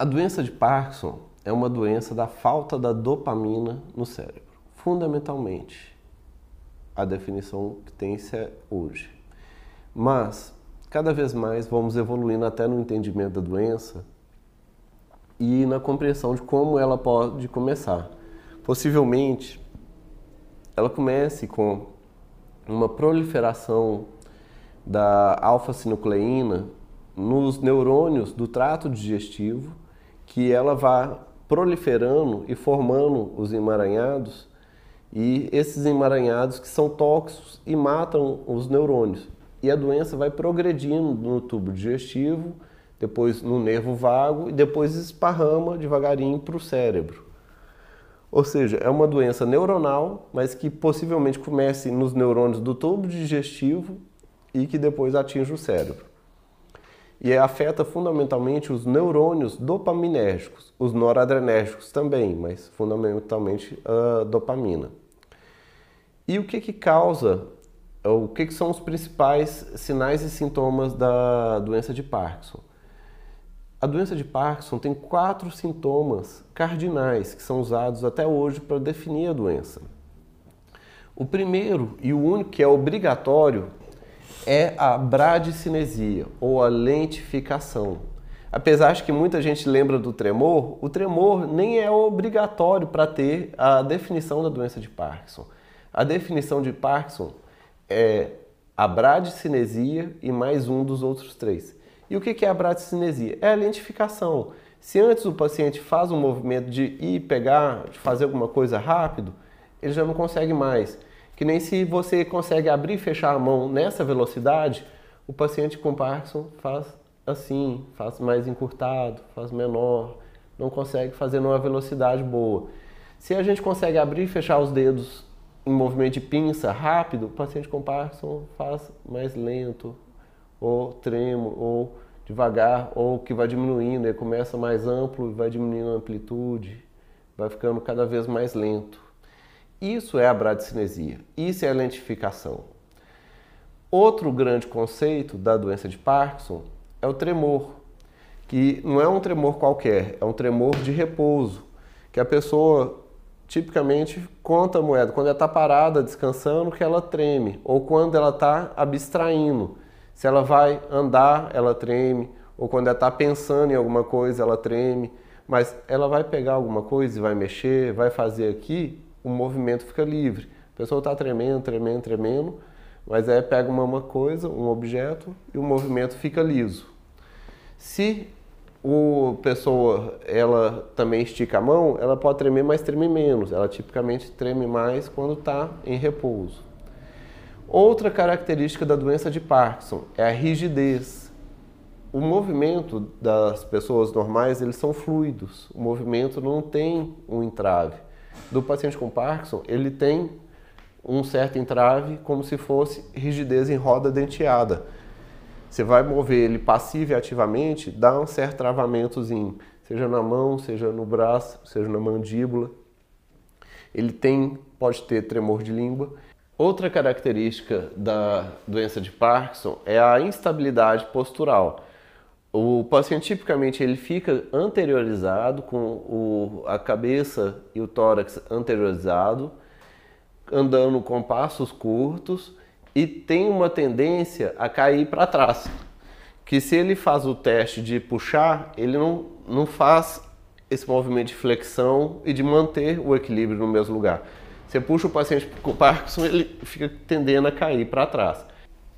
A doença de Parkinson é uma doença da falta da dopamina no cérebro. Fundamentalmente, a definição que tem-se é hoje. Mas, cada vez mais, vamos evoluindo até no entendimento da doença e na compreensão de como ela pode começar. Possivelmente, ela comece com uma proliferação da alfa-sinucleína nos neurônios do trato digestivo, que ela vai proliferando e formando os emaranhados, e esses emaranhados que são tóxicos e matam os neurônios. E a doença vai progredindo no tubo digestivo, depois no nervo vago e depois esparrama devagarinho para o cérebro. Ou seja, é uma doença neuronal, mas que possivelmente comece nos neurônios do tubo digestivo e que depois atinge o cérebro. E afeta fundamentalmente os neurônios dopaminérgicos, os noradrenérgicos também, mas fundamentalmente a dopamina. E o que, que causa, o que, que são os principais sinais e sintomas da doença de Parkinson? A doença de Parkinson tem quatro sintomas cardinais que são usados até hoje para definir a doença. O primeiro e o único que é obrigatório é a bradicinesia ou a lentificação. Apesar de que muita gente lembra do tremor, o tremor nem é obrigatório para ter a definição da doença de Parkinson. A definição de Parkinson é a bradicinesia e mais um dos outros três. E o que é a bradicinesia? É a lentificação. Se antes o paciente faz um movimento de ir pegar, de fazer alguma coisa rápido, ele já não consegue mais. Que nem se você consegue abrir e fechar a mão nessa velocidade, o paciente com Parkinson faz assim, faz mais encurtado, faz menor, não consegue fazer numa velocidade boa. Se a gente consegue abrir e fechar os dedos em movimento de pinça rápido, o paciente com Parkinson faz mais lento, ou tremo, ou devagar, ou que vai diminuindo, ele começa mais amplo e vai diminuindo a amplitude, vai ficando cada vez mais lento. Isso é a bradicinesia, isso é a lentificação. Outro grande conceito da doença de Parkinson é o tremor, que não é um tremor qualquer, é um tremor de repouso, que a pessoa tipicamente conta a moeda quando ela está parada, descansando, que ela treme, ou quando ela está abstraindo, se ela vai andar, ela treme, ou quando ela está pensando em alguma coisa, ela treme, mas ela vai pegar alguma coisa e vai mexer, vai fazer aqui, o movimento fica livre. A pessoa está tremendo, tremendo, tremendo, mas aí pega uma, uma coisa, um objeto, e o movimento fica liso. Se o pessoa ela também estica a mão, ela pode tremer, mas treme menos. Ela tipicamente treme mais quando está em repouso. Outra característica da doença de Parkinson é a rigidez. O movimento das pessoas normais, eles são fluidos. O movimento não tem um entrave. Do paciente com Parkinson, ele tem um certo entrave como se fosse rigidez em roda denteada. Você vai mover ele passivo e ativamente, dá um certo travamentozinho, seja na mão, seja no braço, seja na mandíbula. Ele tem, pode ter tremor de língua Outra característica da doença de Parkinson é a instabilidade postural. O paciente tipicamente ele fica anteriorizado com o, a cabeça e o tórax anteriorizado, andando com passos curtos e tem uma tendência a cair para trás. Que se ele faz o teste de puxar, ele não, não faz esse movimento de flexão e de manter o equilíbrio no mesmo lugar. Você puxa o paciente com Parkinson, ele fica tendendo a cair para trás.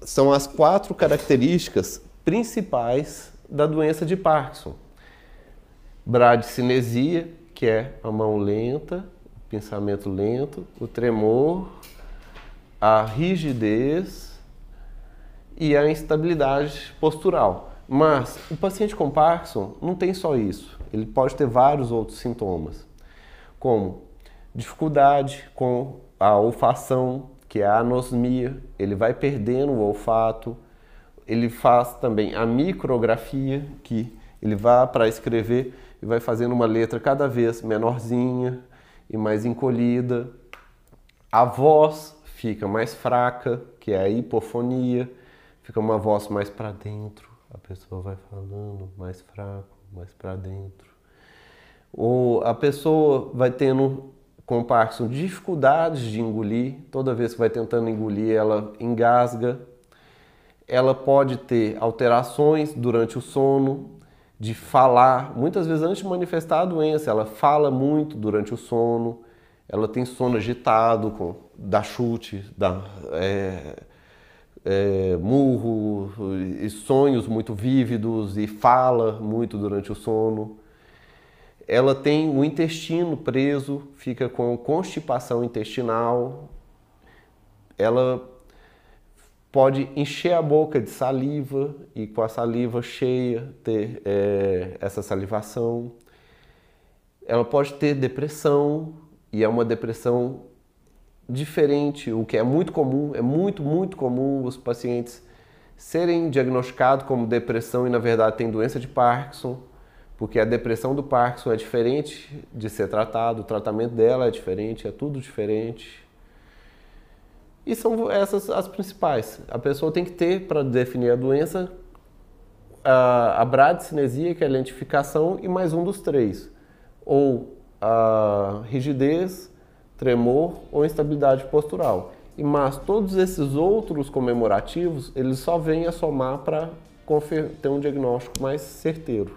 São as quatro características principais da doença de Parkinson. Bradicinesia, que é a mão lenta, o pensamento lento, o tremor, a rigidez e a instabilidade postural. Mas o paciente com Parkinson não tem só isso, ele pode ter vários outros sintomas, como dificuldade com a olfação, que é a anosmia, ele vai perdendo o olfato, ele faz também a micrografia, que ele vai para escrever e vai fazendo uma letra cada vez menorzinha e mais encolhida. A voz fica mais fraca, que é a hipofonia, fica uma voz mais para dentro, a pessoa vai falando mais fraco, mais para dentro. Ou a pessoa vai tendo com Parkinson dificuldades de engolir, toda vez que vai tentando engolir, ela engasga. Ela pode ter alterações durante o sono, de falar, muitas vezes antes de manifestar a doença, ela fala muito durante o sono, ela tem sono agitado, com, dá chute, dá é, é, murro, e sonhos muito vívidos e fala muito durante o sono. Ela tem o intestino preso, fica com constipação intestinal. Ela pode encher a boca de saliva e com a saliva cheia ter é, essa salivação. Ela pode ter depressão e é uma depressão diferente, o que é muito comum, é muito, muito comum os pacientes serem diagnosticados como depressão e na verdade têm doença de Parkinson, porque a depressão do Parkinson é diferente de ser tratado, o tratamento dela é diferente, é tudo diferente. E são essas as principais. A pessoa tem que ter, para definir a doença, a, a bradicinesia, que é a lentificação, e mais um dos três. Ou a rigidez, tremor ou instabilidade postural. E, mas todos esses outros comemorativos, eles só vêm a somar para ter um diagnóstico mais certeiro.